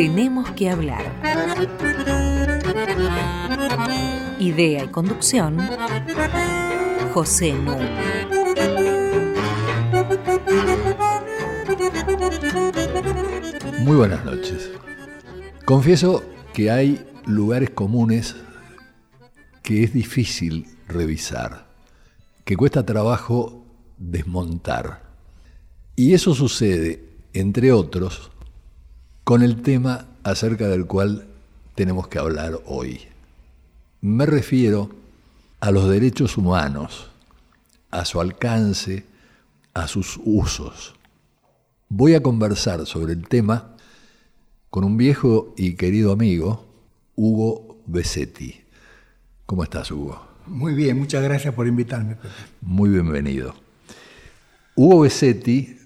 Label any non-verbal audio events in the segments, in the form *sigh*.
Tenemos que hablar. Idea y conducción, José Nu. Muy buenas noches. Confieso que hay lugares comunes que es difícil revisar, que cuesta trabajo desmontar. Y eso sucede, entre otros, con el tema acerca del cual tenemos que hablar hoy. Me refiero a los derechos humanos, a su alcance, a sus usos. Voy a conversar sobre el tema con un viejo y querido amigo, Hugo Besetti. ¿Cómo estás, Hugo? Muy bien, muchas gracias por invitarme. Muy bienvenido. Hugo Besetti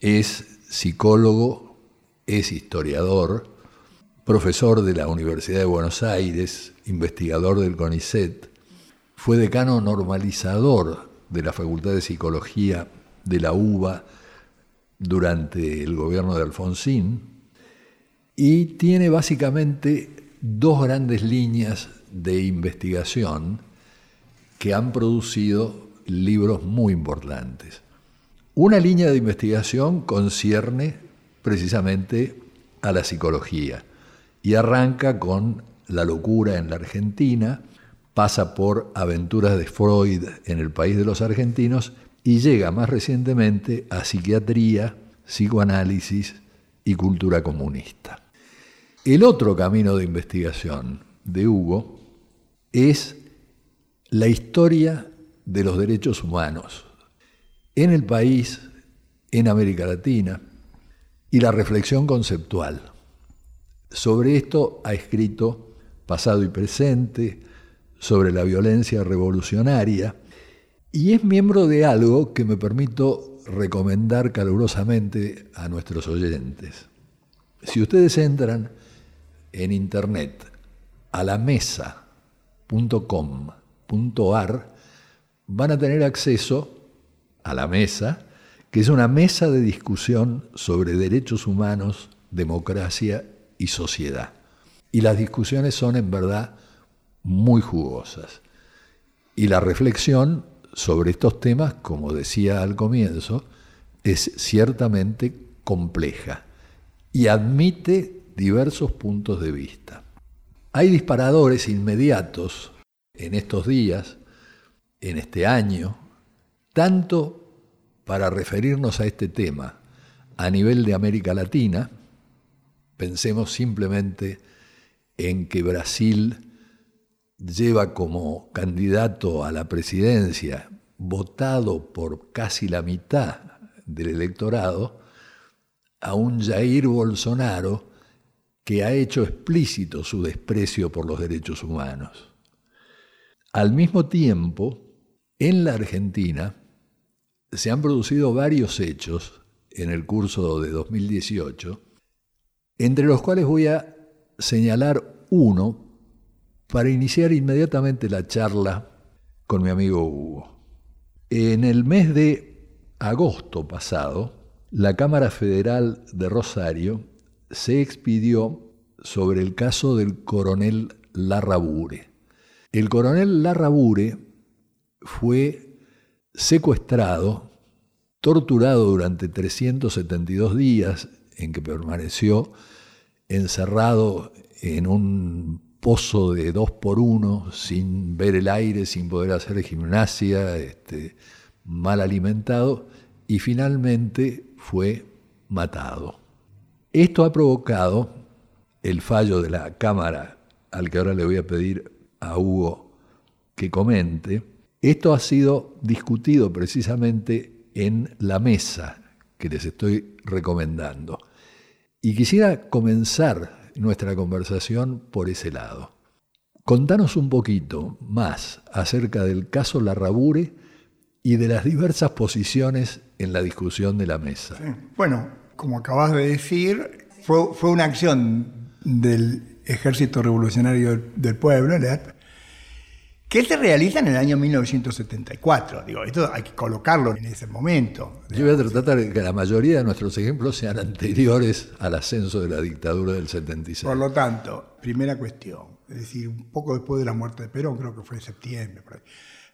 es psicólogo, es historiador, profesor de la Universidad de Buenos Aires, investigador del CONICET, fue decano normalizador de la Facultad de Psicología de la UBA durante el gobierno de Alfonsín y tiene básicamente dos grandes líneas de investigación que han producido libros muy importantes. Una línea de investigación concierne precisamente a la psicología y arranca con La locura en la Argentina, pasa por Aventuras de Freud en el país de los argentinos y llega más recientemente a Psiquiatría, Psicoanálisis y Cultura Comunista. El otro camino de investigación de Hugo es la historia de los derechos humanos en el país, en América Latina, y la reflexión conceptual. Sobre esto ha escrito Pasado y Presente, sobre la violencia revolucionaria, y es miembro de algo que me permito recomendar calurosamente a nuestros oyentes. Si ustedes entran en internet a la mesa.com.ar, van a tener acceso a la mesa, que es una mesa de discusión sobre derechos humanos, democracia y sociedad. Y las discusiones son en verdad muy jugosas. Y la reflexión sobre estos temas, como decía al comienzo, es ciertamente compleja y admite diversos puntos de vista. Hay disparadores inmediatos en estos días, en este año, tanto para referirnos a este tema a nivel de América Latina, pensemos simplemente en que Brasil lleva como candidato a la presidencia, votado por casi la mitad del electorado, a un Jair Bolsonaro que ha hecho explícito su desprecio por los derechos humanos. Al mismo tiempo, en la Argentina, se han producido varios hechos en el curso de 2018, entre los cuales voy a señalar uno para iniciar inmediatamente la charla con mi amigo Hugo. En el mes de agosto pasado, la Cámara Federal de Rosario se expidió sobre el caso del coronel Larrabure. El coronel Larrabure fue secuestrado, torturado durante 372 días en que permaneció encerrado en un pozo de dos por uno, sin ver el aire, sin poder hacer gimnasia, este, mal alimentado, y finalmente fue matado. Esto ha provocado el fallo de la Cámara, al que ahora le voy a pedir a Hugo que comente, esto ha sido discutido precisamente en la mesa que les estoy recomendando. Y quisiera comenzar nuestra conversación por ese lado. Contanos un poquito más acerca del caso Larrabure y de las diversas posiciones en la discusión de la mesa. Bueno, como acabas de decir, fue, fue una acción del Ejército Revolucionario del Pueblo, que se realiza en el año 1974. Digo, esto hay que colocarlo en ese momento. Yo voy a tratar de que la mayoría de nuestros ejemplos sean anteriores al ascenso de la dictadura del 76. Por lo tanto, primera cuestión, es decir, un poco después de la muerte de Perón, creo que fue en septiembre. Por ahí.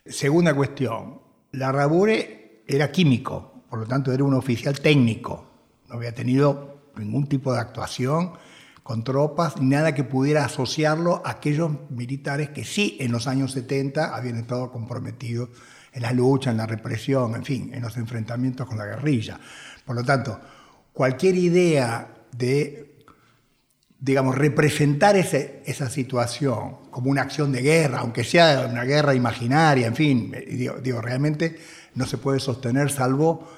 Segunda cuestión, la Rabure era químico, por lo tanto era un oficial técnico, no había tenido ningún tipo de actuación con tropas, nada que pudiera asociarlo a aquellos militares que sí en los años 70 habían estado comprometidos en la lucha, en la represión, en fin, en los enfrentamientos con la guerrilla. Por lo tanto, cualquier idea de, digamos, representar ese, esa situación como una acción de guerra, aunque sea una guerra imaginaria, en fin, digo, digo realmente no se puede sostener salvo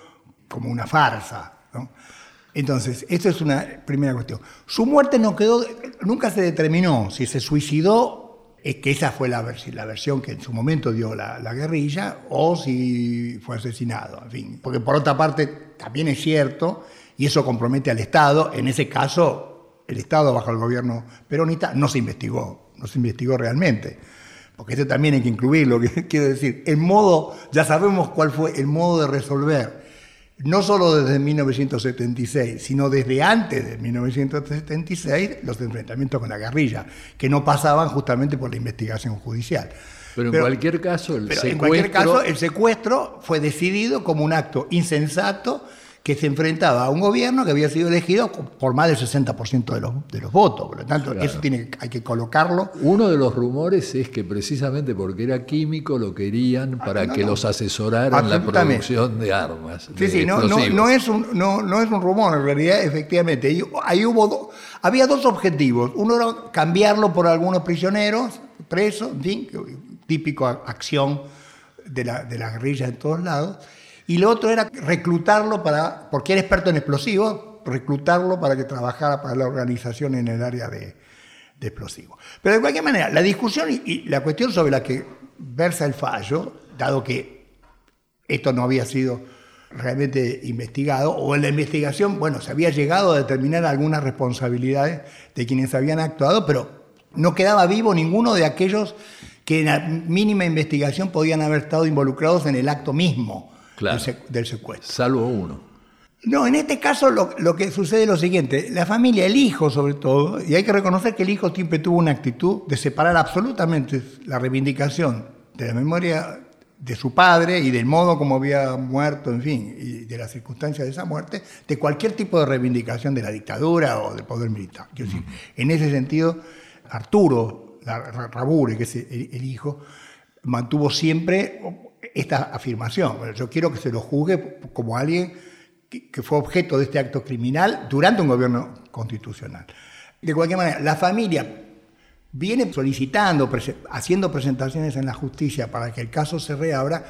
como una farsa. ¿no? Entonces, esto es una primera cuestión. Su muerte no quedó, nunca se determinó si se suicidó, es que esa fue la, vers la versión que en su momento dio la, la, guerrilla, o si fue asesinado, en fin. Porque por otra parte, también es cierto, y eso compromete al Estado, en ese caso, el Estado bajo el gobierno peronista no se investigó, no se investigó realmente. Porque eso también hay que incluirlo, *laughs* quiero decir, el modo, ya sabemos cuál fue el modo de resolver no solo desde 1976, sino desde antes de 1976, los enfrentamientos con la guerrilla, que no pasaban justamente por la investigación judicial. Pero, en cualquier caso, el secuestro... En cualquier caso, el secuestro fue decidido como un acto insensato que se enfrentaba a un gobierno que había sido elegido por más del 60% de los, de los votos. Por lo tanto, claro. eso tiene, hay que colocarlo. Uno de los rumores es que precisamente porque era químico lo querían para ah, no, que no. los asesoraran la producción de armas. Sí, de sí, no, no, no, es un, no, no es un rumor, en realidad, efectivamente. Ahí hubo do, había dos objetivos. Uno era cambiarlo por algunos prisioneros, presos, en fin, típico acción de la, de la guerrilla en todos lados y lo otro era reclutarlo para, porque era experto en explosivos, reclutarlo para que trabajara para la organización en el área de, de explosivos. Pero de cualquier manera, la discusión y, y la cuestión sobre la que versa el fallo, dado que esto no había sido realmente investigado, o en la investigación, bueno, se había llegado a determinar algunas responsabilidades de quienes habían actuado, pero no quedaba vivo ninguno de aquellos que en la mínima investigación podían haber estado involucrados en el acto mismo claro. del, secuestro. Salvo uno. No, en este caso lo, lo, que sucede es lo siguiente, la familia, el hijo sobre todo, y hay que reconocer que el hijo siempre tuvo una actitud de separar absolutamente la reivindicación de la memoria de su padre y del modo como había muerto, en fin, y de las circunstancias de esa muerte, de cualquier tipo de reivindicación de la dictadura o del poder militar. Quiero decir, en ese sentido, Arturo Rabure, que es el, el hijo, mantuvo siempre esta afirmación. Yo quiero que se lo juzgue como alguien que, fue objeto de este acto criminal durante un gobierno constitucional. De cualquier manera, la familia viene solicitando, haciendo presentaciones en la justicia para que el caso se reabra,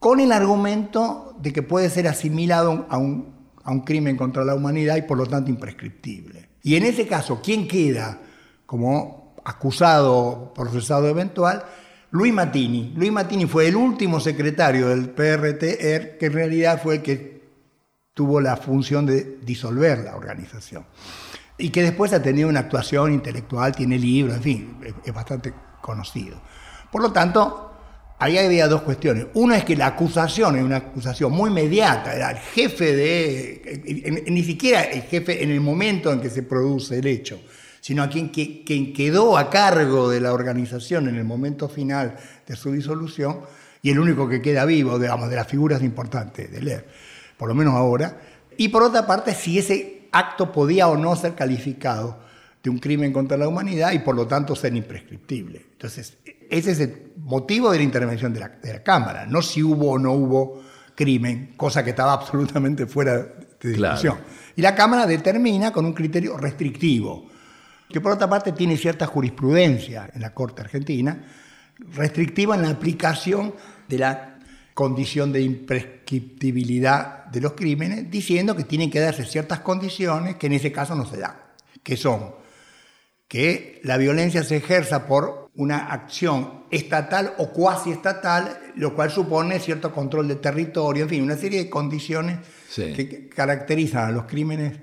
con el argumento de que puede ser asimilado a un, a un crimen contra la humanidad y por lo tanto imprescriptible. Y en ese caso, ¿quién queda como acusado, procesado eventual? Luis Matini. Luis Matini fue el último secretario del PRTR, que en realidad fue el que tuvo la función de disolver la organización. Y que después ha tenido una actuación intelectual, tiene libros, en fin, es bastante conocido. Por lo tanto, ahí había dos cuestiones. Una es que la acusación es una acusación muy inmediata, era el jefe de, ni siquiera el jefe en el momento en que se produce el hecho, sino a quien, quien, quedó a cargo de la organización en el momento final de su disolución y el único que queda vivo, digamos, de las figuras importantes de leer, por lo menos ahora. Y por otra parte, si ese acto podía o no ser calificado de un crimen contra la humanidad y por lo tanto ser imprescriptible. Entonces, ese es el motivo de la intervención de la, de la Cámara, no si hubo o no hubo crimen, cosa que estaba absolutamente fuera de discusión. Claro. Y la Cámara determina con un criterio restrictivo que por otra parte tiene cierta jurisprudencia en la Corte Argentina, restrictiva en la aplicación de la condición de imprescriptibilidad de los crímenes, diciendo que tienen que darse ciertas condiciones que en ese caso no se dan, que son que la violencia se ejerza por una acción estatal o cuasi estatal, lo cual supone cierto control de territorio, en fin, una serie de condiciones sí. que caracterizan a los crímenes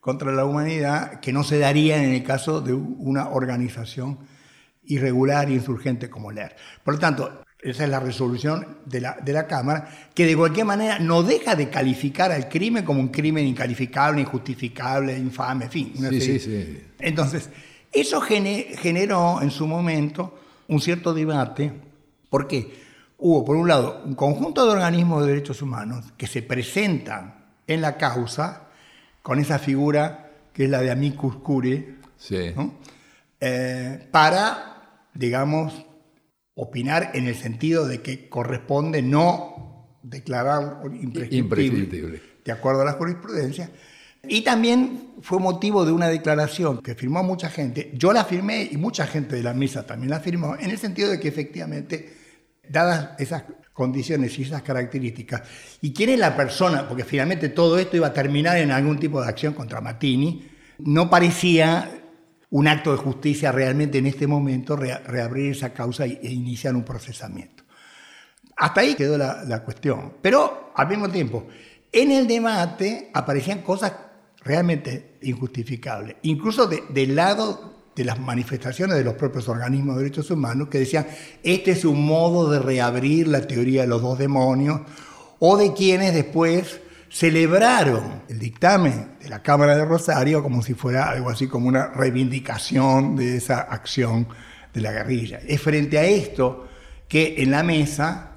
contra la humanidad que no se daría en el caso de una organización irregular y insurgente como leer. Por lo tanto, esa es la resolución de la, de la Cámara, que de cualquier manera no deja de calificar al crimen como un crimen incalificable, injustificable, infame, en fin. Sí, sí, sí. Entonces, eso generó en su momento un cierto debate, porque hubo, por un lado, un conjunto de organismos de derechos humanos que se presentan en la causa con esa figura que es la de amicus curiae, eh, para, digamos, opinar en el sentido de que corresponde no declarar imprescriptible, de acuerdo a la jurisprudencia. Y también fue motivo de una declaración que firmó mucha gente. Yo la firmé y mucha gente de la mesa también la firmó, en el sentido de que efectivamente, dadas esas condiciones y esas características, y quién es la persona, porque finalmente todo esto iba a terminar en algún tipo de acción contra Matini, no parecía un acto de justicia realmente en este momento reabrir esa causa e iniciar un procesamiento. Hasta ahí quedó la, cuestión. Pero al mismo tiempo, en el debate aparecían cosas realmente injustificables, incluso del lado de las manifestaciones de los propios organismos de derechos humanos que decían, este es un modo de reabrir la teoría de los dos demonios, o de quienes después celebraron el dictamen de la Cámara de Rosario como si fuera algo así como una reivindicación de esa acción de la guerrilla. Es frente a esto que en la mesa,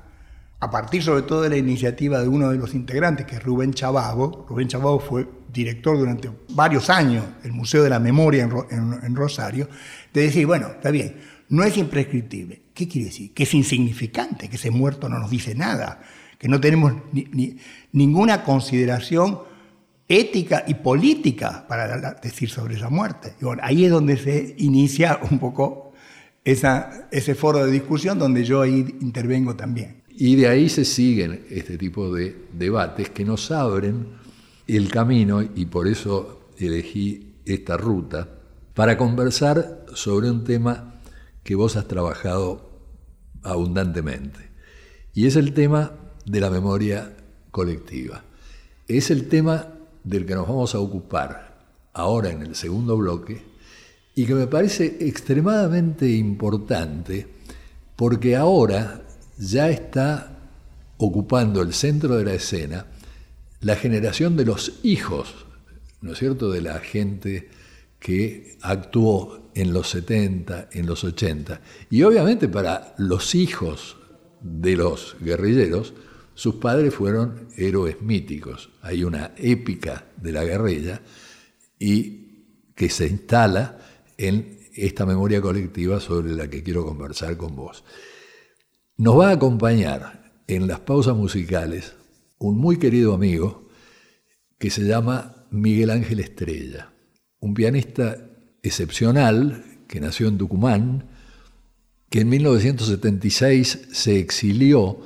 a partir sobre todo de la iniciativa de uno de los integrantes, que es Rubén Chababo, Rubén Chababo fue director durante varios años del Museo de la Memoria en, Rosario, de decir, bueno, está bien, no es imprescriptible. ¿Qué quiere decir? Que es insignificante, que ese muerto no nos dice nada que no tenemos ninguna consideración ética y política para decir sobre esa muerte. Y bueno, ahí es donde se inicia un poco ese foro de discusión donde yo ahí intervengo también. Y de ahí se siguen este tipo de debates que nos abren el camino, y por eso elegí esta ruta, para conversar sobre un tema que vos has trabajado abundantemente. Y es el tema de la memoria colectiva. Es el tema del que nos vamos a ocupar ahora en el segundo bloque y que me parece extremadamente importante porque ahora ya está ocupando el centro de la escena la generación de los hijos, ¿no es cierto?, de la gente que actuó en los 70, en los 80. Y obviamente para los hijos de los guerrilleros, sus padres fueron héroes míticos. Hay una épica de la guerrilla y que se instala en esta memoria colectiva sobre la que quiero conversar con vos. Nos va a acompañar en las pausas musicales un muy querido amigo que se llama Miguel Ángel Estrella, un pianista excepcional que nació en Tucumán, que en 1976 se exilió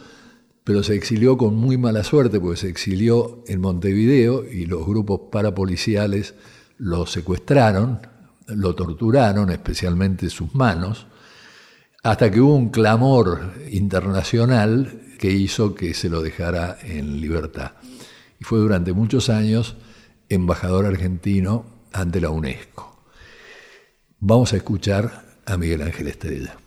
pero se exilió con muy mala suerte, porque se exilió en Montevideo y los grupos parapoliciales lo secuestraron, lo torturaron, especialmente sus manos, hasta que hubo un clamor internacional que hizo que se lo dejara en libertad. Y fue durante muchos años embajador argentino ante la UNESCO. Vamos a escuchar a Miguel Ángel Estrella.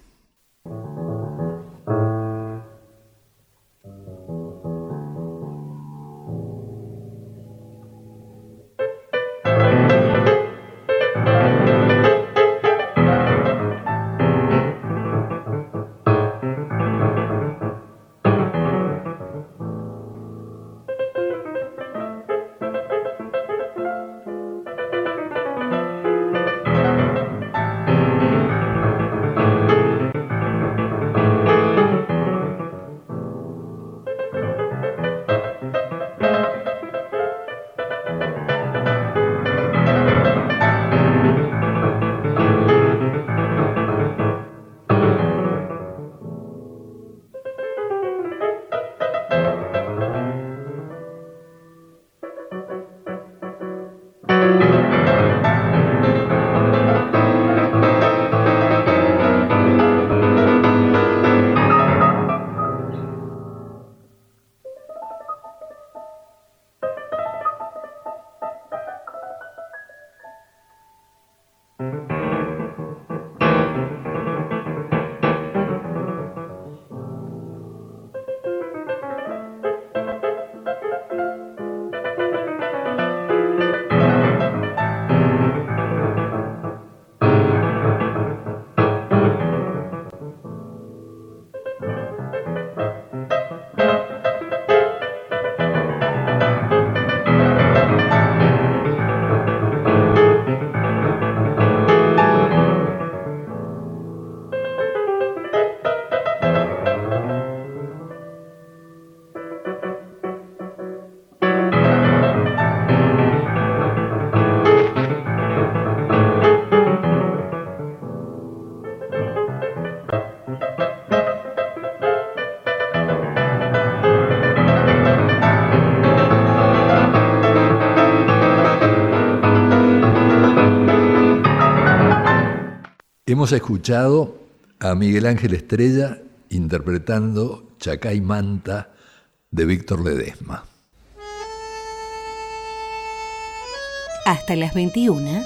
Hemos escuchado a Miguel Ángel Estrella interpretando Chacay Manta de Víctor Ledesma. Hasta las 21.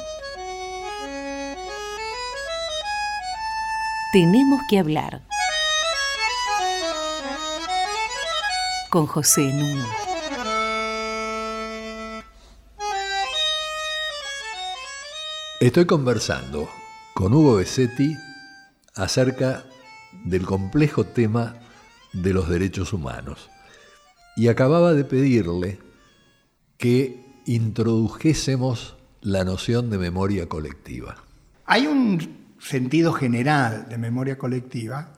Tenemos que hablar. Con José Nuno. Estoy conversando con Hugo Besetti acerca del complejo tema de los derechos humanos. Y acababa de pedirle que introdujésemos la noción de memoria colectiva. Hay un sentido general de memoria colectiva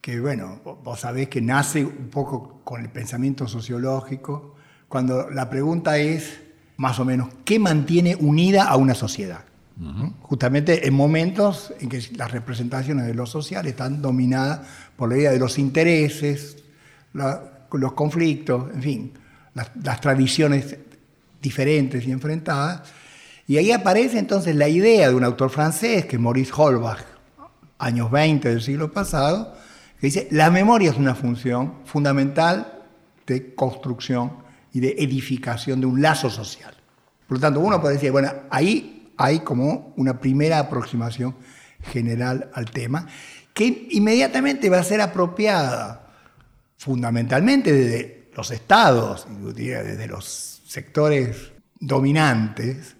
que, bueno, vos sabés que nace un poco con el pensamiento sociológico, cuando la pregunta es, más o menos, ¿qué mantiene unida a una sociedad? Justamente en momentos en que las representaciones de lo social están dominadas por la idea de los intereses, los conflictos, en fin, las, tradiciones diferentes y enfrentadas. Y ahí aparece entonces la idea de un autor francés, que Maurice Holbach, años 20 del siglo pasado, que dice, la memoria es una función fundamental de construcción y de edificación de un lazo social. Por lo tanto, uno puede decir, bueno, ahí hay como una primera aproximación general al tema, que inmediatamente va a ser apropiada fundamentalmente desde los estados, desde los sectores dominantes,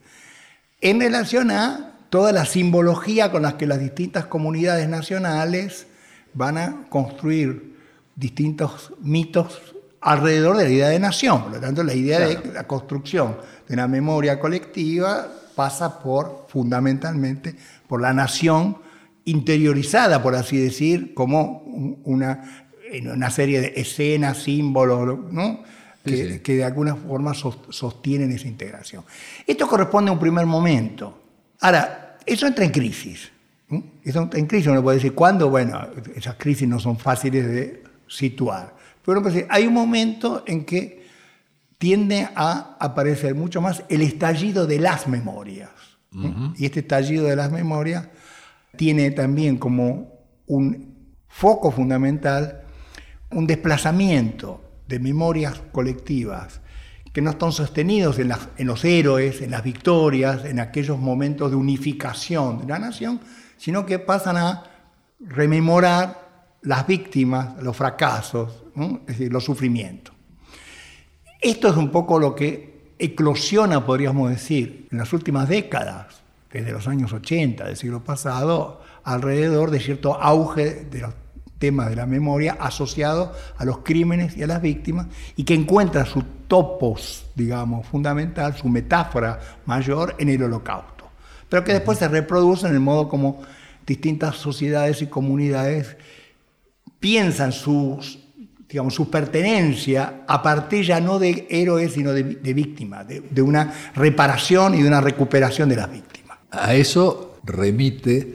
en relación a toda la simbología con la que las distintas comunidades nacionales van a construir distintos mitos alrededor de la idea de nación. Por lo tanto, la idea de la construcción de una memoria colectiva pasa por, fundamentalmente, por la nación interiorizada, por así decir, como una, una serie de escenas, símbolos, que, de alguna forma sostienen esa integración. Esto corresponde a un primer momento. Ahora, eso entra en crisis. Eso entra en crisis, uno puede decir, ¿cuándo? Bueno, esas crisis no son fáciles de situar. Pero uno puede decir, hay un momento en que tiende a aparecer mucho más el estallido de las memorias. Y este estallido de las memorias tiene también como un foco fundamental un desplazamiento de memorias colectivas que no están sostenidos en, en, los héroes, en las victorias, en aquellos momentos de unificación de la nación, sino que pasan a rememorar las víctimas, los fracasos, es decir, los sufrimientos. Esto es un poco lo que eclosiona, podríamos decir, en las últimas décadas, desde los años 80 del siglo pasado, alrededor de cierto auge de los temas de la memoria asociados a los crímenes y a las víctimas, y que encuentra su topos, digamos, fundamental, su metáfora mayor en el holocausto, pero que después se reproduce en el modo como distintas sociedades y comunidades piensan sus digamos, su pertenencia a partir ya no de héroes, sino de, víctimas, de, una reparación y de una recuperación de las víctimas. A eso remite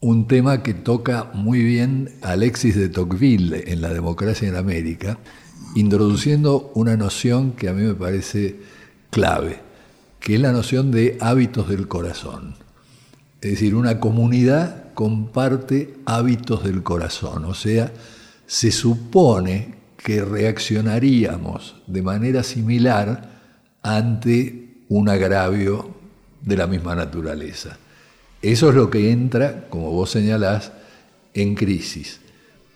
un tema que toca muy bien Alexis de Tocqueville en La democracia en América, introduciendo una noción que a mí me parece clave, que es la noción de hábitos del corazón. Es decir, una comunidad comparte hábitos del corazón, o sea, se supone que reaccionaríamos de manera similar ante un agravio de la misma naturaleza. Eso es lo que entra, como vos señalás, en crisis,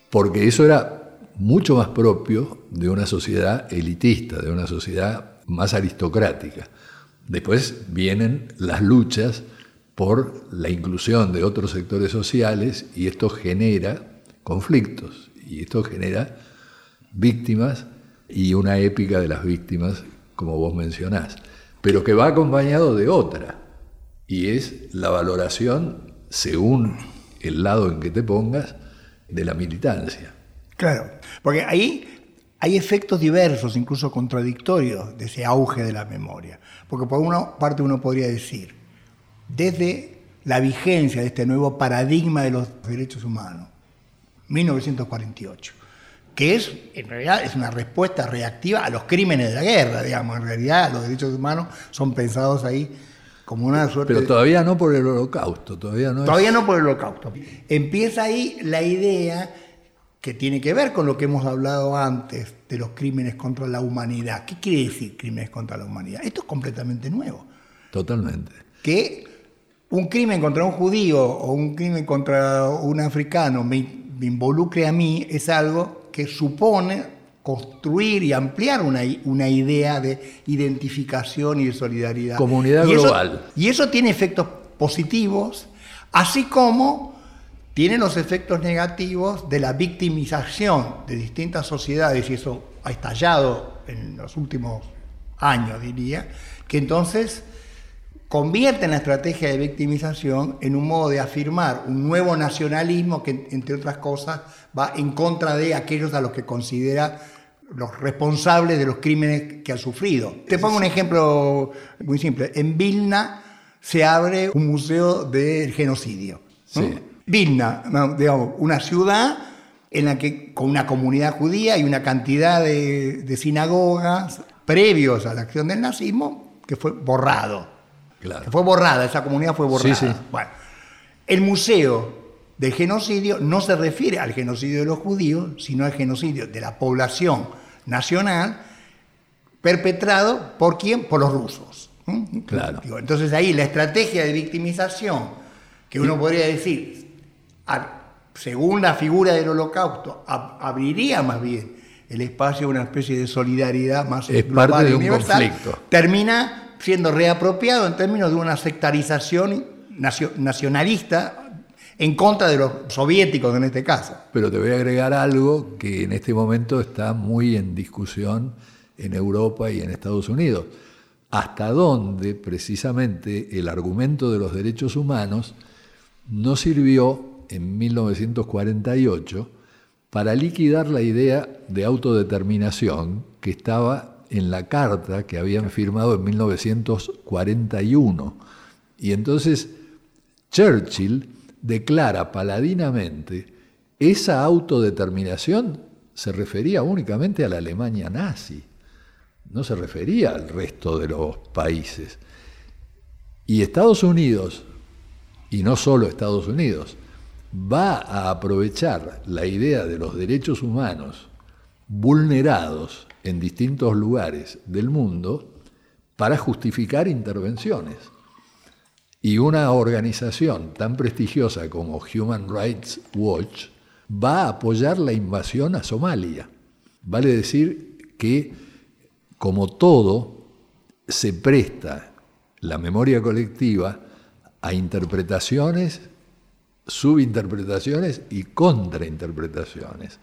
porque eso era mucho más propio de una sociedad elitista, de una sociedad más aristocrática. Después vienen las luchas por la inclusión de otros sectores sociales y esto genera conflictos y esto genera víctimas y una épica de las víctimas, como vos mencionás, pero que va acompañado de otra, y es la valoración, según el lado en que te pongas, de la militancia. Claro, porque ahí hay efectos diversos, incluso contradictorios, de ese auge de la memoria. Porque por una parte uno podría decir, desde la vigencia de este nuevo paradigma de los derechos humanos, 1948, que es, en realidad, es una respuesta reactiva a los crímenes de la guerra, digamos. En realidad, los derechos humanos son pensados ahí como una suerte Pero todavía no por el holocausto, todavía no es- Todavía no por el holocausto. Empieza ahí la idea que tiene que ver con lo que hemos hablado antes de los crímenes contra la humanidad. ¿Qué quiere decir crímenes contra la humanidad? Esto es completamente nuevo. Totalmente. Que un crimen contra un judío o un crimen contra un africano me, involucre a mí es algo que supone construir y ampliar una, una idea de identificación y de solidaridad. Comunidad Y eso- global. y eso tiene efectos positivos, así como tiene los efectos negativos de la victimización de distintas sociedades, y eso ha estallado en los últimos años, diría, que entonces convierten la estrategia de victimización en un modo de afirmar un nuevo nacionalismo que, entre otras cosas, va en contra de aquellos a los que considera los responsables de los crímenes que han sufrido. Te pongo un ejemplo muy simple. En Vilna se abre un museo del genocidio. ¿no? Sí. Vilna, digamos, una ciudad en la que con una comunidad judía y una cantidad de, de sinagogas previos a la acción del nazismo que fue borrado. Claro. Que fue borrada, esa comunidad fue borrada. Sí, sí. Bueno, el museo del genocidio no se refiere al genocidio de los judíos, sino al genocidio de la población nacional perpetrado por quién? Por los rusos. ¿Mm? Claro. Entonces ahí la estrategia de victimización, que uno podría decir, según la figura del holocausto, ab- abriría más bien el espacio a una especie de solidaridad más Es global parte de y un universal, conflicto. termina siendo reapropiado en términos de una sectarización nacio- nacionalista en contra de los soviéticos en este caso. Pero te voy a agregar algo que en este momento está muy en discusión en Europa y en Estados Unidos. Hasta dónde precisamente el argumento de los derechos humanos no sirvió en 1948 para liquidar la idea de autodeterminación que estaba en la carta que habían firmado en 1941. Y entonces Churchill declara paladinamente esa autodeterminación se refería únicamente a la Alemania nazi, no se refería al resto de los países. Y Estados Unidos, y no solo Estados Unidos, va a aprovechar la idea de los derechos humanos vulnerados en distintos lugares del mundo para justificar intervenciones. Y una organización tan prestigiosa como Human Rights Watch va a apoyar la invasión a Somalia. Vale decir que, como todo, se presta la memoria colectiva a interpretaciones, subinterpretaciones y contrainterpretaciones.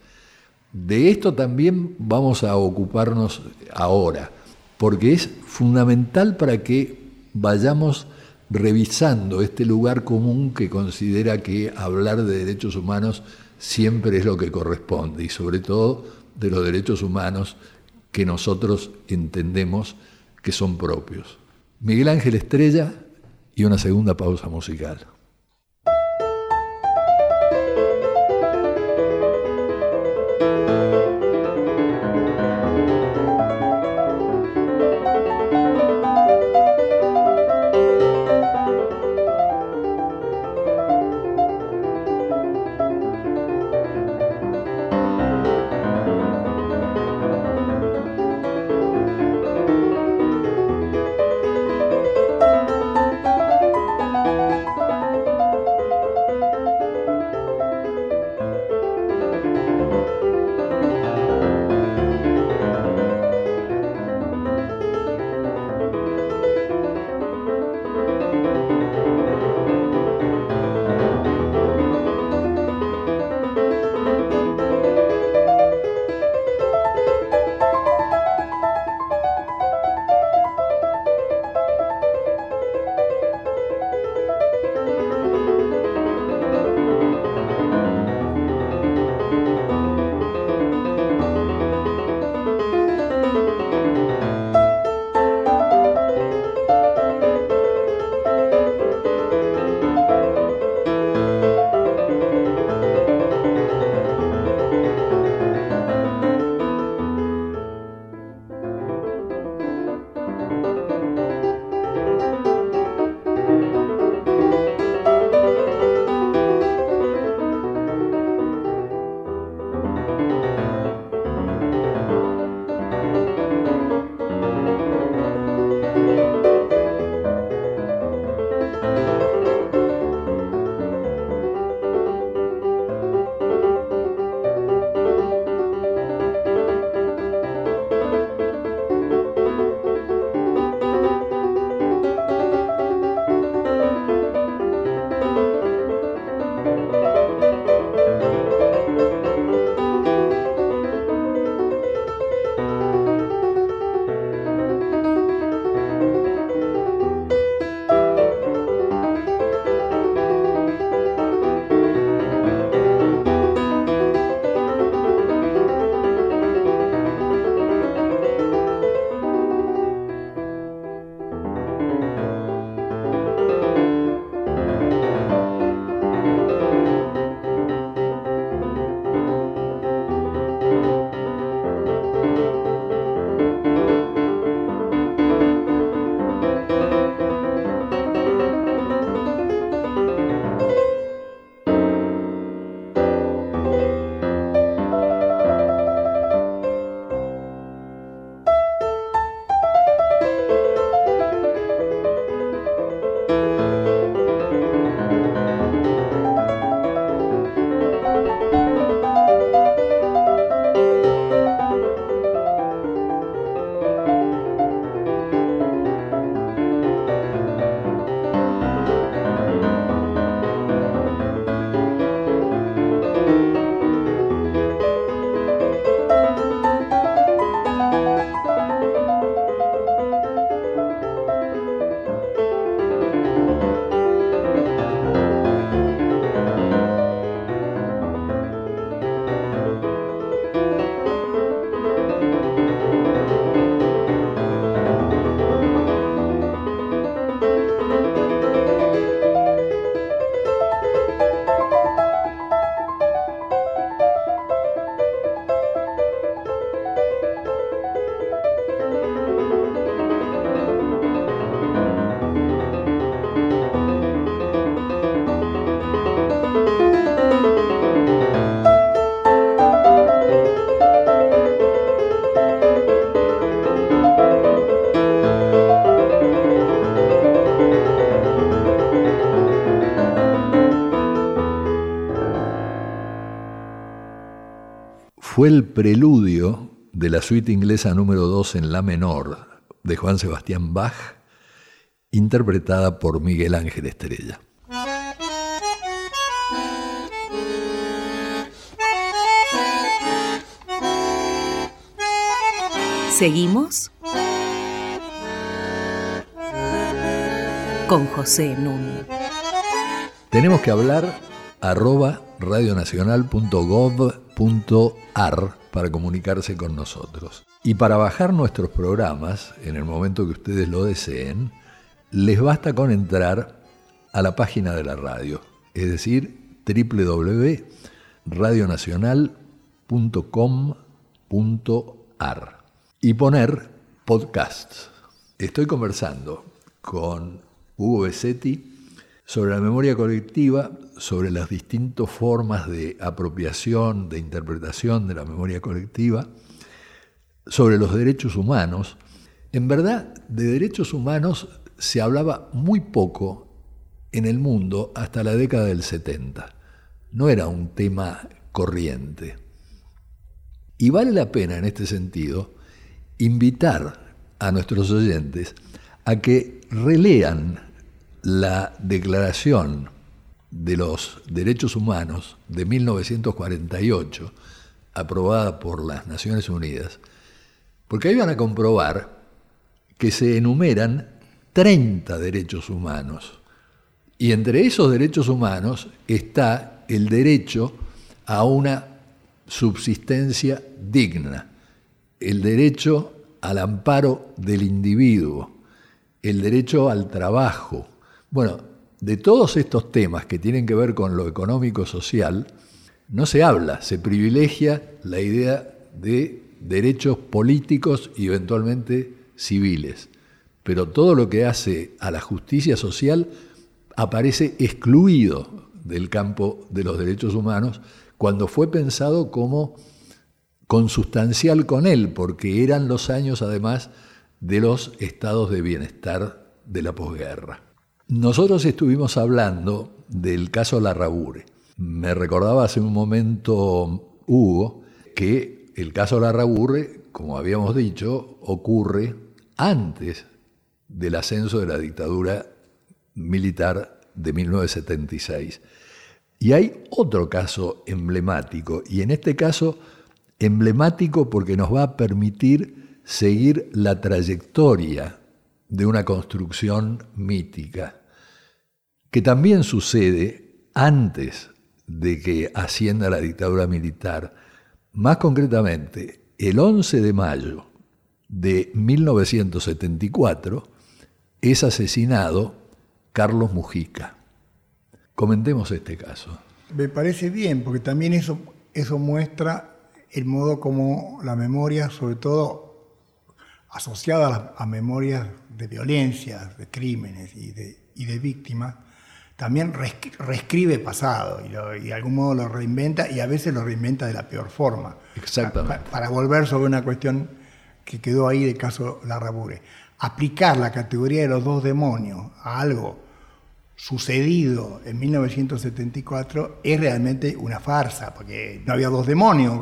De esto también vamos a ocuparnos ahora, porque es fundamental para que vayamos revisando este lugar común que considera que hablar de derechos humanos siempre es lo que corresponde y sobre todo de los derechos humanos que nosotros entendemos que son propios. Miguel Ángel Estrella y una segunda pausa musical. Fue el preludio de la suite inglesa número 2 en la menor de Juan Sebastián Bach, interpretada por Miguel Ángel Estrella. Seguimos con José Núñez. Tenemos que hablar arroba radionacional.gov.ar para comunicarse con nosotros. Y para bajar nuestros programas, en el momento que ustedes lo deseen, les basta con entrar a la página de la radio, es decir, www.radionacional.com.ar y poner podcasts. Estoy conversando con Hugo Besetti sobre la memoria colectiva, sobre las distintas formas de apropiación, de interpretación de la memoria colectiva, sobre los derechos humanos. En verdad, de derechos humanos se hablaba muy poco en el mundo hasta la década del 70. No era un tema corriente. Y vale la pena en este sentido invitar a nuestros oyentes a que relean la Declaración de los Derechos Humanos de 1948, aprobada por las Naciones Unidas, porque ahí van a comprobar que se enumeran 30 derechos humanos. Y entre esos derechos humanos está el derecho a una subsistencia digna, el derecho al amparo del individuo, el derecho al trabajo, bueno, de todos estos temas que tienen que ver con lo económico-social, no se habla, se privilegia la idea de derechos políticos y eventualmente civiles. Pero todo lo que hace a la justicia social aparece excluido del campo de los derechos humanos cuando fue pensado como consustancial con él, porque eran los años además de los estados de bienestar de la posguerra. Nosotros estuvimos hablando del caso Larrabure. Me recordaba hace un momento Hugo que el caso Larrabure, como habíamos dicho, ocurre antes del ascenso de la dictadura militar de 1976. Y hay otro caso emblemático, y en este caso emblemático porque nos va a permitir seguir la trayectoria de una construcción mítica que también sucede antes de que ascienda la dictadura militar, más concretamente el 11 de mayo de 1974 es asesinado Carlos Mujica. Comentemos este caso. Me parece bien, porque también eso, eso muestra el modo como la memoria, sobre todo asociada a, memorias de violencia, de crímenes y de, y de víctimas, también reescribe pasado y, de algún modo lo reinventa y a veces lo reinventa de la peor forma. Exactamente. Para, volver sobre una cuestión que quedó ahí del caso Larrabure. Aplicar la categoría de los dos demonios a algo sucedido en 1974 es realmente una farsa, porque no había dos demonios,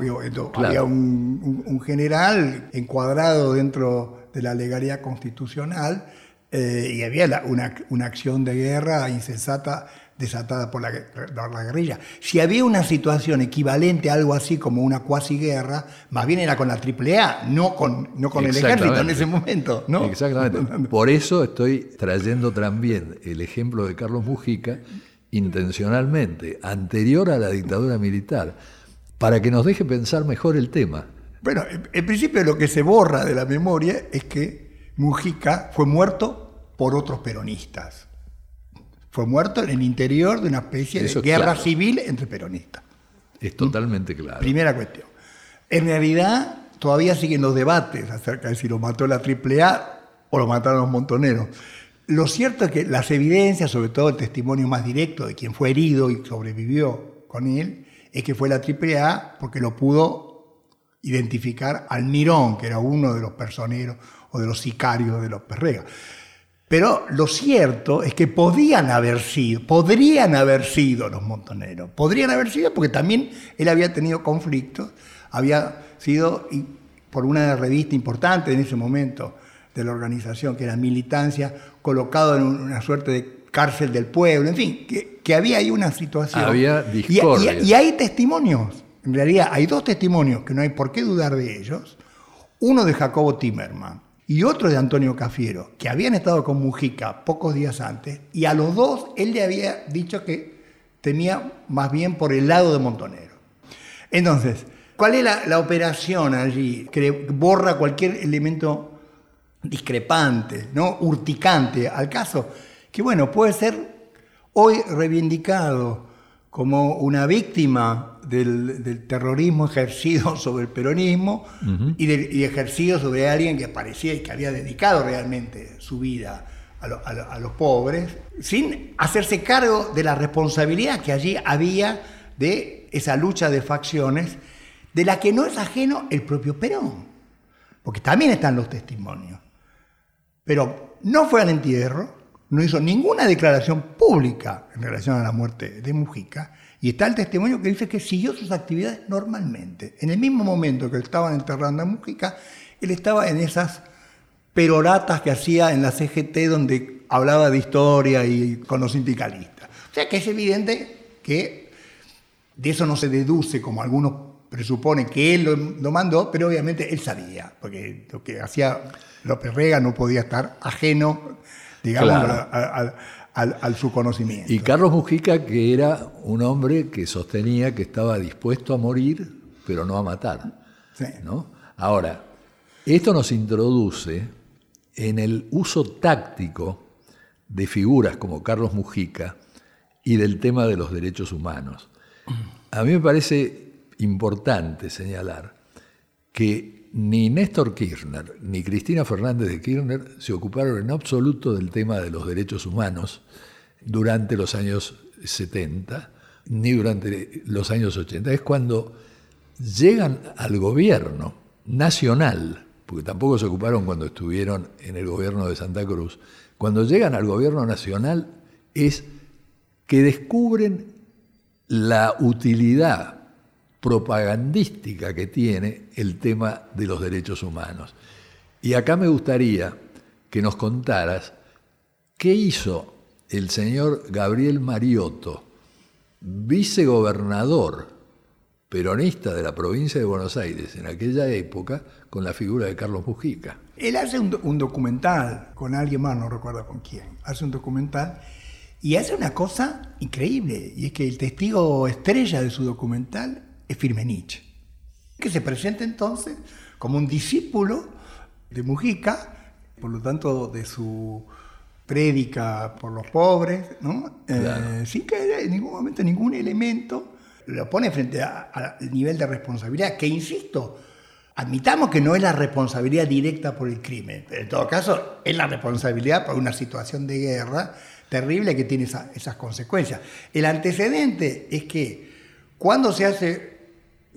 había un general encuadrado dentro de la legalidad constitucional eh, y había una, una, acción de guerra insensata desatada por la, la, guerrilla. Si había una situación equivalente a algo así como una cuasi guerra, más bien era con la AAA, no con, no con el ejército en ese momento. ¿no? Exactamente. *laughs* Por eso estoy trayendo también el ejemplo de Carlos Mujica intencionalmente, anterior a la dictadura militar, para que nos deje pensar mejor el tema. Bueno, en principio lo que se borra de la memoria es que Mujica fue muerto por otros peronistas. Fue muerto en el interior de una especie de guerra civil entre peronistas. Es totalmente claro. Primera cuestión. En realidad, todavía siguen los debates acerca de si lo mató la AAA o lo mataron los montoneros. Lo cierto es que las evidencias, sobre todo el testimonio más directo de quien fue herido y sobrevivió con él, es que fue la AAA porque lo pudo identificar al Mirón, que era uno de los personeros o de los sicarios de los Perrega. Pero lo cierto es que podían haber sido, podrían haber sido los montoneros. Podrían haber sido porque también él había tenido conflictos, había sido por una revista importante en ese momento de la organización, que era Militancia, colocado en una suerte de cárcel del pueblo, en fin, que, había ahí una situación. Había discordia. Y, y, hay testimonios, en realidad hay dos testimonios que no hay por qué dudar de ellos. Uno de Jacobo Timerman y otro de Antonio Cafiero, que habían estado con Mujica pocos días antes, y a los dos él le había dicho que tenía más bien por el lado de Montonero. Entonces, ¿cuál es la, la operación allí que borra cualquier elemento discrepante, ¿no? urticante al caso? Que bueno, puede ser hoy reivindicado como una víctima del, terrorismo ejercido *laughs* sobre el peronismo y, ejercido sobre alguien que parecía y que había dedicado realmente su vida a, los pobres, sin hacerse cargo de la responsabilidad que allí había de esa lucha de facciones, de la que no es ajeno el propio Perón, porque también están los testimonios. Pero no fue al entierro, no hizo ninguna declaración pública en relación a la muerte de Mujica, y está el testimonio que dice que siguió sus actividades normalmente. En el mismo momento que estaban enterrando a Mujica, él estaba en esas peroratas que hacía en la CGT donde hablaba de historia y con los sindicalistas. O sea que es evidente que de eso no se deduce, como algunos presuponen, que él lo, mandó, pero obviamente él sabía, porque lo que hacía López Rega no podía estar ajeno digamos, al, su conocimiento. Y Carlos Mujica, que era un hombre que sostenía que estaba dispuesto a morir, pero no a matar. ¿no? Ahora, esto nos introduce en el uso táctico de figuras como Carlos Mujica y del tema de los derechos humanos. A mí me parece importante señalar que ni Néstor Kirchner ni Cristina Fernández de Kirchner se ocuparon en absoluto del tema de los derechos humanos durante los años 70 ni durante los años 80. Es cuando llegan al gobierno nacional, porque tampoco se ocuparon cuando estuvieron en el gobierno de Santa Cruz, cuando llegan al gobierno nacional es que descubren la utilidad propagandística que tiene el tema de los derechos humanos. Y acá me gustaría que nos contaras qué hizo el señor Gabriel Mariotto, vicegobernador peronista de la provincia de Buenos Aires en aquella época, con la figura de Carlos Mujica. Él hace un, un documental con alguien más, no recuerdo con quién, hace un documental y hace una cosa increíble, y es que el testigo estrella de su documental es Firmenich, que se presenta entonces como un discípulo de Mujica, por lo tanto de su prédica por los pobres, ¿no? Eh, sin que en ningún momento ningún elemento lo pone frente al nivel de responsabilidad, que insisto, admitamos que no es la responsabilidad directa por el crimen, pero en todo caso es la responsabilidad por una situación de guerra terrible que tiene esas consecuencias. El antecedente es que cuando se hace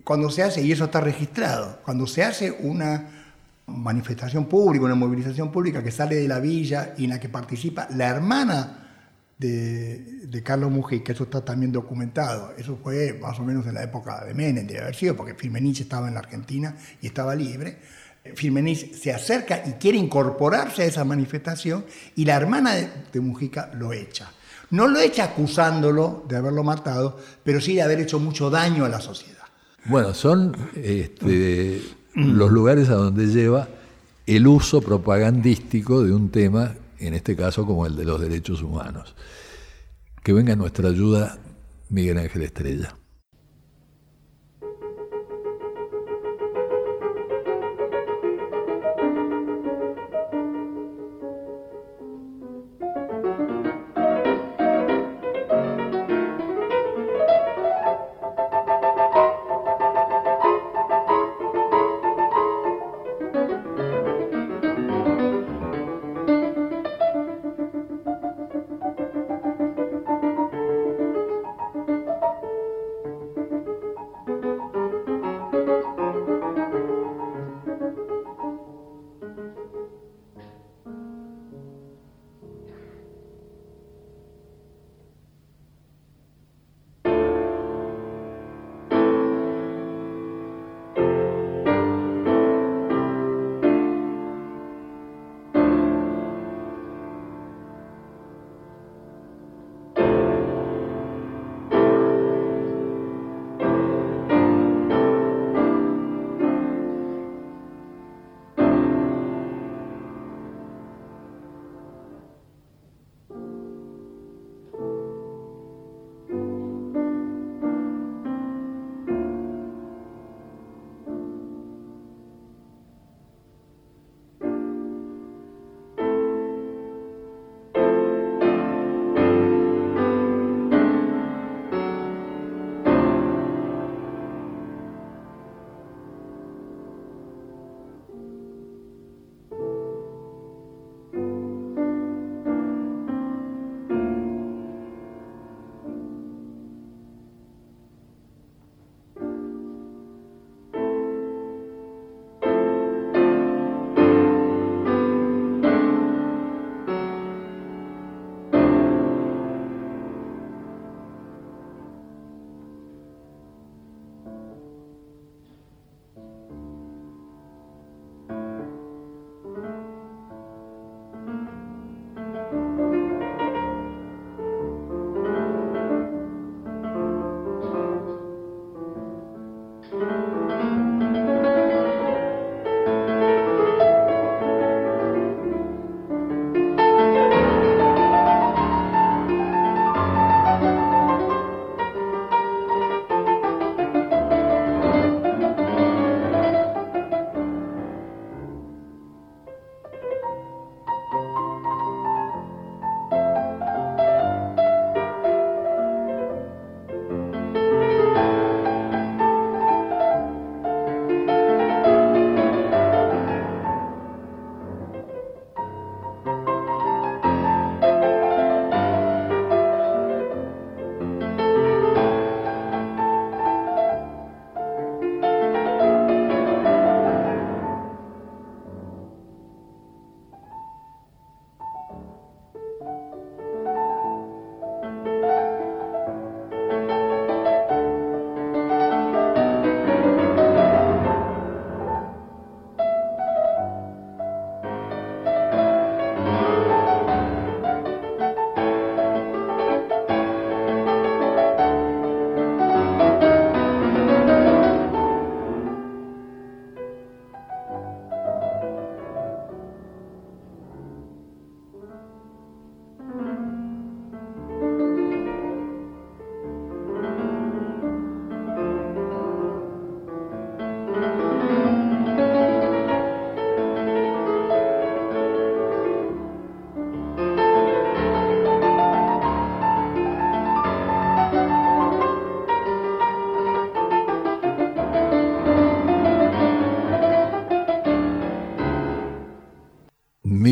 cuando se hace, y eso está registrado, cuando se hace una manifestación pública, una movilización pública que sale de la villa y en la que participa la hermana de, Carlos Mujica, eso está también documentado, eso fue más o menos en la época de Menem, debe haber sido, porque Firmenich estaba en la Argentina y estaba libre. Firmenich se acerca y quiere incorporarse a esa manifestación y la hermana de, de Mujica lo echa. No lo echa acusándolo de haberlo matado, pero sí de haber hecho mucho daño a la sociedad. Bueno, son este, los lugares a donde lleva el uso propagandístico de un tema, en este caso como el de los derechos humanos. Que venga nuestra ayuda Miguel Ángel Estrella.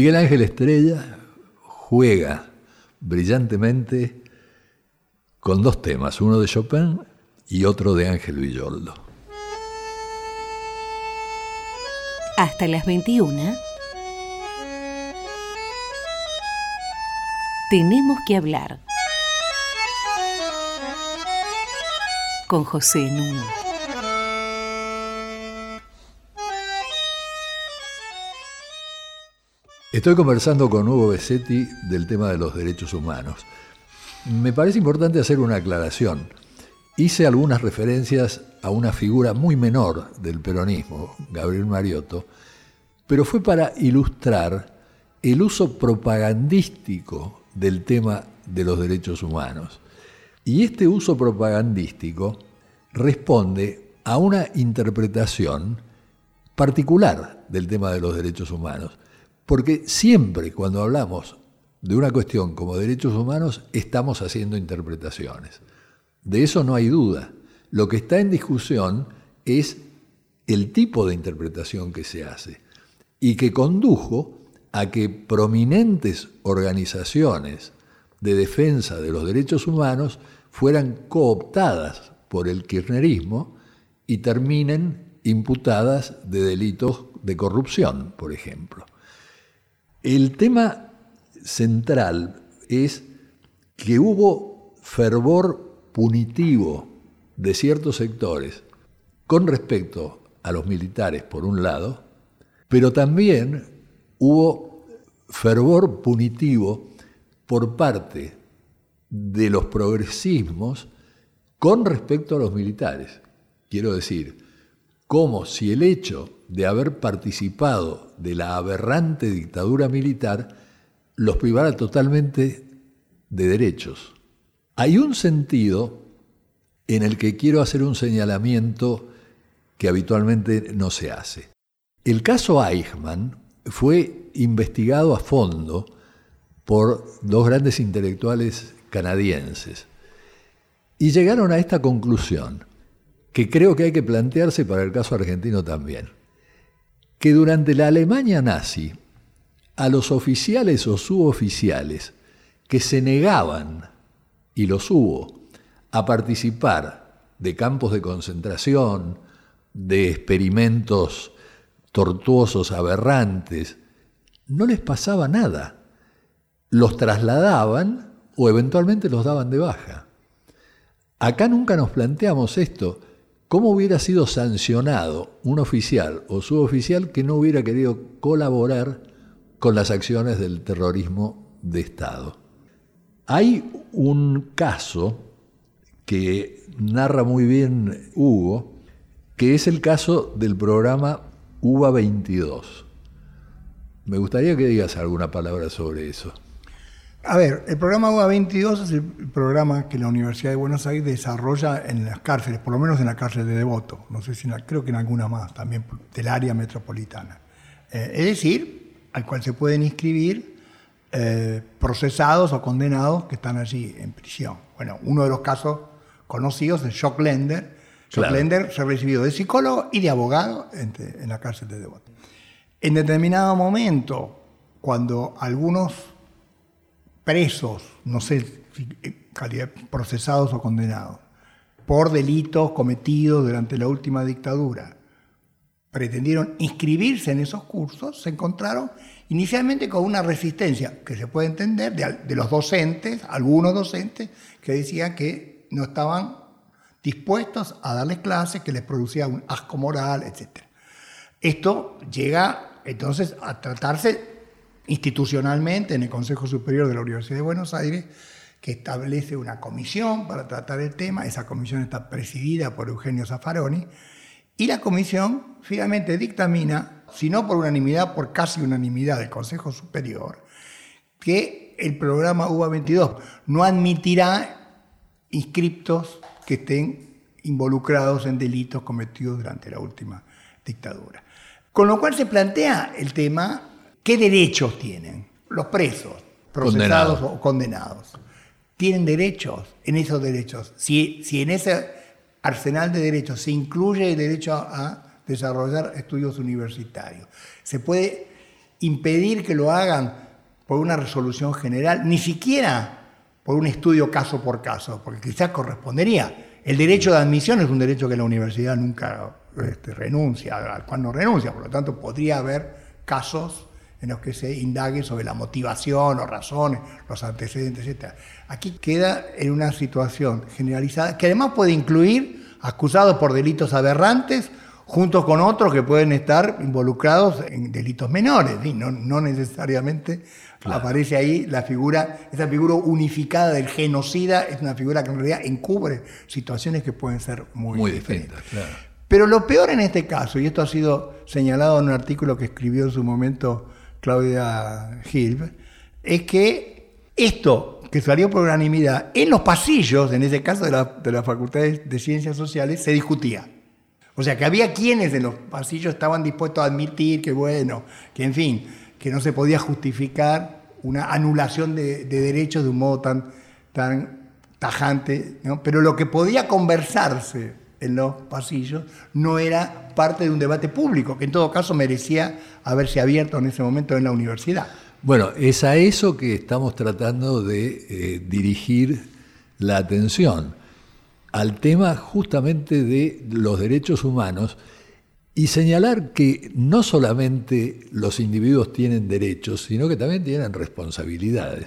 Miguel Ángel Estrella juega brillantemente con dos temas, uno de Chopin y otro de Ángel Villoldo. Hasta las 21. Tenemos que hablar. Con José Nuno. Estoy conversando con Hugo Bessetti del tema de los derechos humanos. Me parece importante hacer una aclaración. Hice algunas referencias a una figura muy menor del peronismo, Gabriel Mariotto, pero fue para ilustrar el uso propagandístico del tema de los derechos humanos. Y este uso propagandístico responde a una interpretación particular del tema de los derechos humanos. Porque siempre cuando hablamos de una cuestión como derechos humanos estamos haciendo interpretaciones. De eso no hay duda. Lo que está en discusión es el tipo de interpretación que se hace y que condujo a que prominentes organizaciones de defensa de los derechos humanos fueran cooptadas por el kirchnerismo y terminen imputadas de delitos de corrupción, por ejemplo. El tema central es que hubo fervor punitivo de ciertos sectores con respecto a los militares, por un lado, pero también hubo fervor punitivo por parte de los progresismos con respecto a los militares. Quiero decir, como si el hecho de haber participado de la aberrante dictadura militar los privara totalmente de derechos. Hay un sentido en el que quiero hacer un señalamiento que habitualmente no se hace. El caso Eichmann fue investigado a fondo por dos grandes intelectuales canadienses y llegaron a esta conclusión, que creo que hay que plantearse para el caso argentino también que durante la Alemania nazi a los oficiales o suboficiales que se negaban, y los hubo, a participar de campos de concentración, de experimentos tortuosos, aberrantes, no les pasaba nada. Los trasladaban o eventualmente los daban de baja. Acá nunca nos planteamos esto. ¿Cómo hubiera sido sancionado un oficial o suboficial que no hubiera querido colaborar con las acciones del terrorismo de Estado? Hay un caso que narra muy bien Hugo, que es el caso del programa UBA 22. Me gustaría que digas alguna palabra sobre eso. A ver, el programa UBA 22 es el programa que la Universidad de Buenos Aires desarrolla en las cárceles, por lo menos en la cárcel de Devoto, no sé si creo que en alguna más, también del área metropolitana. Eh, es decir, al cual se pueden inscribir eh, procesados o condenados que están allí en prisión. Bueno, uno de los casos conocidos es Shock Lender. Shock Lender se ha recibido de psicólogo y de abogado en, en la cárcel de Devoto. En determinado momento, cuando algunos presos, no sé si eh, procesados o condenados, por delitos cometidos durante la última dictadura, pretendieron inscribirse en esos cursos, se encontraron inicialmente con una resistencia que se puede entender de, los docentes, algunos docentes, que decían que no estaban dispuestos a darles clases, que les producía un asco moral, etc. Esto llega entonces a tratarse institucionalmente en el Consejo Superior de la Universidad de Buenos Aires, que establece una comisión para tratar el tema. Esa comisión está presidida por Eugenio Zaffaroni. Y la comisión finalmente dictamina, si no por unanimidad, por casi unanimidad del Consejo Superior, que el programa UBA 22 no admitirá inscriptos que estén involucrados en delitos cometidos durante la última dictadura. Con lo cual se plantea el tema, ¿qué derechos tienen los presos, procesados o condenados? ¿Tienen derechos en esos derechos? Si, si en ese arsenal de derechos se incluye el derecho a desarrollar estudios universitarios, se puede impedir que lo hagan por una resolución general, ni siquiera por un estudio caso por caso, porque quizás correspondería. El derecho de admisión es un derecho que la universidad nunca este, renuncia, al cual no renuncia, por lo tanto podría haber casos en los que se indague sobre la motivación o razones, los antecedentes, etc. Aquí queda en una situación generalizada que además puede incluir acusados por delitos aberrantes junto con otros que pueden estar involucrados en delitos menores, y no, no necesariamente aparece ahí la figura, esa figura unificada del genocida, es una figura que en realidad encubre situaciones que pueden ser muy, muy diferentes. Pero lo peor en este caso, y esto ha sido señalado en un artículo que escribió en su momento Claudia Gil, es que esto que salió por unanimidad en los pasillos, en ese caso de la, de Facultad de Ciencias Sociales, se discutía. O sea, que había quienes en los pasillos estaban dispuestos a admitir que, bueno, que en fin, que no se podía justificar una anulación de, derechos de un modo tan, tan tajante, pero lo que podía conversarse en los pasillos no era parte de un debate público, que en todo caso merecía haberse abierto en ese momento en la universidad. Bueno, es a eso que estamos tratando de eh, dirigir la atención, al tema justamente de los derechos humanos y señalar que no solamente los individuos tienen derechos, sino que también tienen responsabilidades.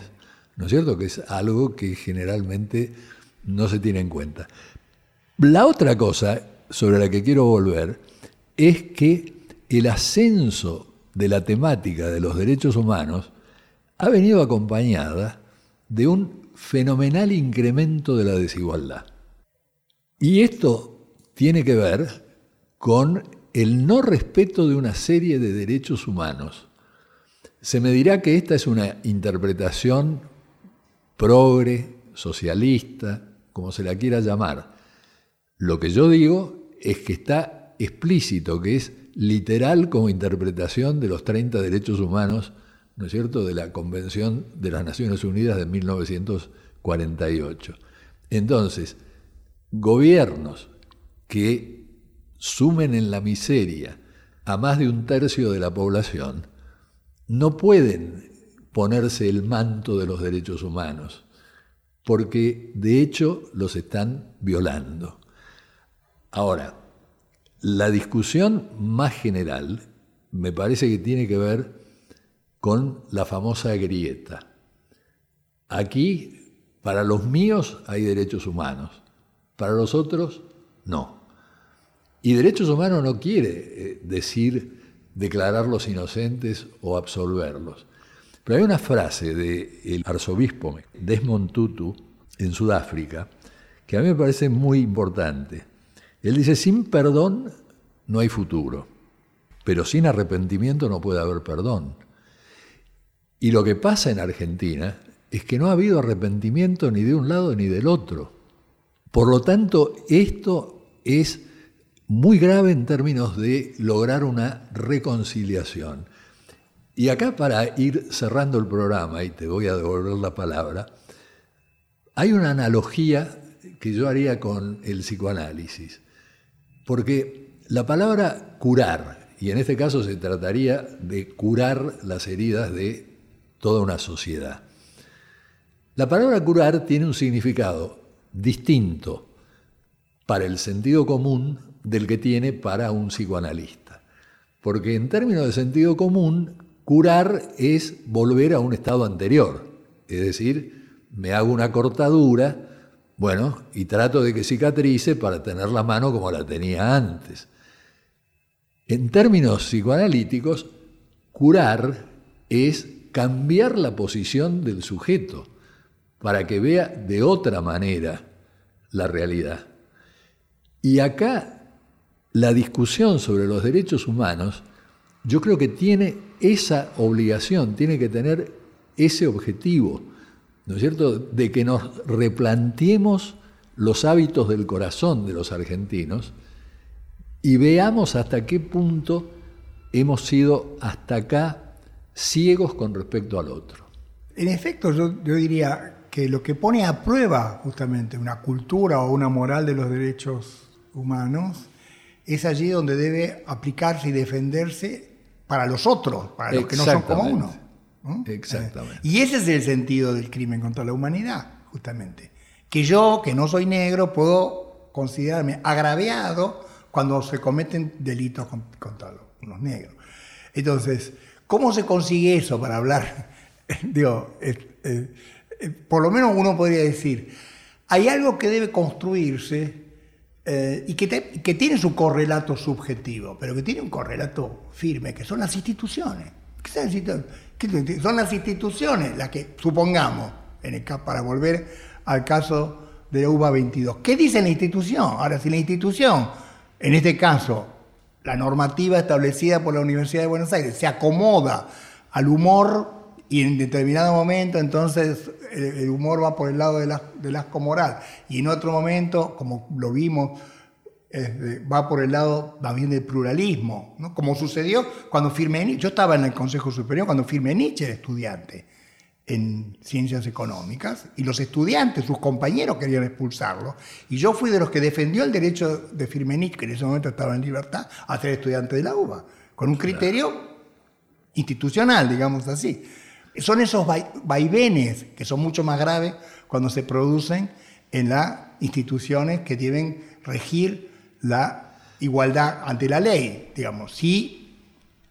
¿No es cierto? Que es algo que generalmente no se tiene en cuenta. La otra cosa sobre la que quiero volver es que el ascenso de la temática de los derechos humanos ha venido acompañada de un fenomenal incremento de la desigualdad. Y esto tiene que ver con el no respeto de una serie de derechos humanos. Se me dirá que esta es una interpretación progre, socialista, como se la quiera llamar, lo que yo digo es que está explícito, que es literal como interpretación de los 30 derechos humanos, ¿no es cierto?, de la Convención de las Naciones Unidas de 1948. Entonces, gobiernos que sumen en la miseria a más de un tercio de la población, no pueden ponerse el manto de los derechos humanos, porque de hecho los están violando. Ahora, la discusión más general me parece que tiene que ver con la famosa grieta. Aquí, para los míos hay derechos humanos, para los otros no. Y derechos humanos no quiere eh, decir declararlos inocentes o absolverlos. Pero hay una frase del arzobispo Desmond Tutu en Sudáfrica que a mí me parece muy importante. Él dice, sin perdón no hay futuro. Pero sin arrepentimiento no puede haber perdón. Y lo que pasa en Argentina es que no ha habido arrepentimiento ni de un lado ni del otro. Por lo tanto, esto es muy grave en términos de lograr una reconciliación. Y acá para ir cerrando el programa, y te voy a devolver la palabra, hay una analogía que yo haría con el psicoanálisis, porque la palabra curar, y en este caso se trataría de curar las heridas de toda una sociedad. La palabra curar tiene un significado distinto para el sentido común del que tiene para un psicoanalista. Porque en términos de sentido común, curar es volver a un estado anterior. Es decir, me hago una cortadura, bueno, y trato de que cicatrice para tener la mano como la tenía antes. En términos psicoanalíticos, curar es cambiar la posición del sujeto para que vea de otra manera la realidad. Y acá la discusión sobre los derechos humanos, yo creo que tiene esa obligación, tiene que tener ese objetivo, ¿no es cierto?, de que nos replanteemos los hábitos del corazón de los argentinos y veamos hasta qué punto hemos sido hasta acá ciegos con respecto al otro. En efecto, yo, diría que lo que pone a prueba justamente una cultura o una moral de los derechos humanos es allí donde debe aplicarse y defenderse para los otros, para los que no son como uno. Exactamente. Y ese es el sentido del crimen contra la humanidad, justamente. Que yo, que no soy negro, puedo considerarme agraviado cuando se cometen delitos contra los negros. Entonces, ¿cómo se consigue eso para hablar? *laughs* Digo, por lo menos uno podría decir, hay algo que debe construirse eh, y que, que, tiene su correlato subjetivo, pero que tiene un correlato firme, que son las instituciones. ¿Qué son las instituciones las que, supongamos, en el, para volver al caso de la UBA 22, ¿qué dice la institución? Ahora, si la institución, en este caso, la normativa establecida por la Universidad de Buenos Aires, se acomoda al humor y en determinado momento entonces el, humor va por el lado de del asco moral. Y en otro momento, como lo vimos, va por el lado también del pluralismo, ¿no? como sucedió cuando firmé Nietzsche. Yo estaba en el Consejo Superior cuando firmé Nietzsche era estudiante en ciencias económicas y los estudiantes, sus compañeros querían expulsarlo y yo fui de los que defendió el derecho de Firmenich, que en ese momento estaba en libertad, a ser estudiante de la UBA, con un criterio institucional, digamos así. Son esos vaivenes que son mucho más graves cuando se producen en las instituciones que deben regir la igualdad ante la ley. Digamos, si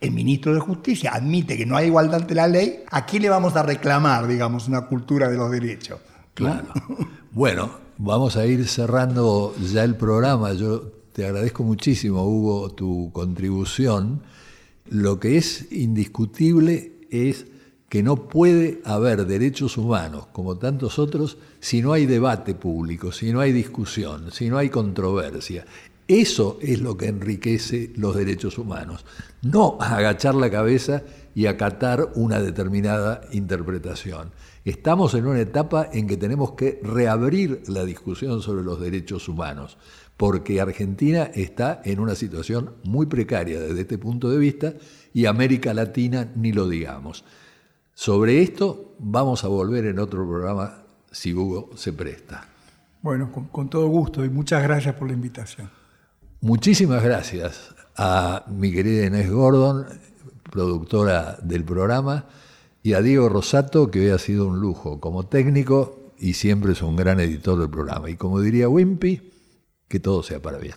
el ministro de Justicia admite que no hay igualdad ante la ley, ¿a quién le vamos a reclamar, digamos, una cultura de los derechos? Claro. *laughs* bueno, vamos a ir cerrando ya el programa. Yo te agradezco muchísimo, Hugo, tu contribución. Lo que es indiscutible es que no puede haber derechos humanos, como tantos otros, si no hay debate público, si no hay discusión, si no hay controversia. Eso es lo que enriquece los derechos humanos, no agachar la cabeza y acatar una determinada interpretación. Estamos en una etapa en que tenemos que reabrir la discusión sobre los derechos humanos, porque Argentina está en una situación muy precaria desde este punto de vista y América Latina ni lo digamos. Sobre esto vamos a volver en otro programa si Hugo se presta. Bueno, con, todo gusto y muchas gracias por la invitación. Muchísimas gracias a mi querida Inés Gordon, productora del programa, y a Diego Rosato, que hoy ha sido un lujo como técnico y siempre es un gran editor del programa. Y como diría Wimpy, que todo sea para bien.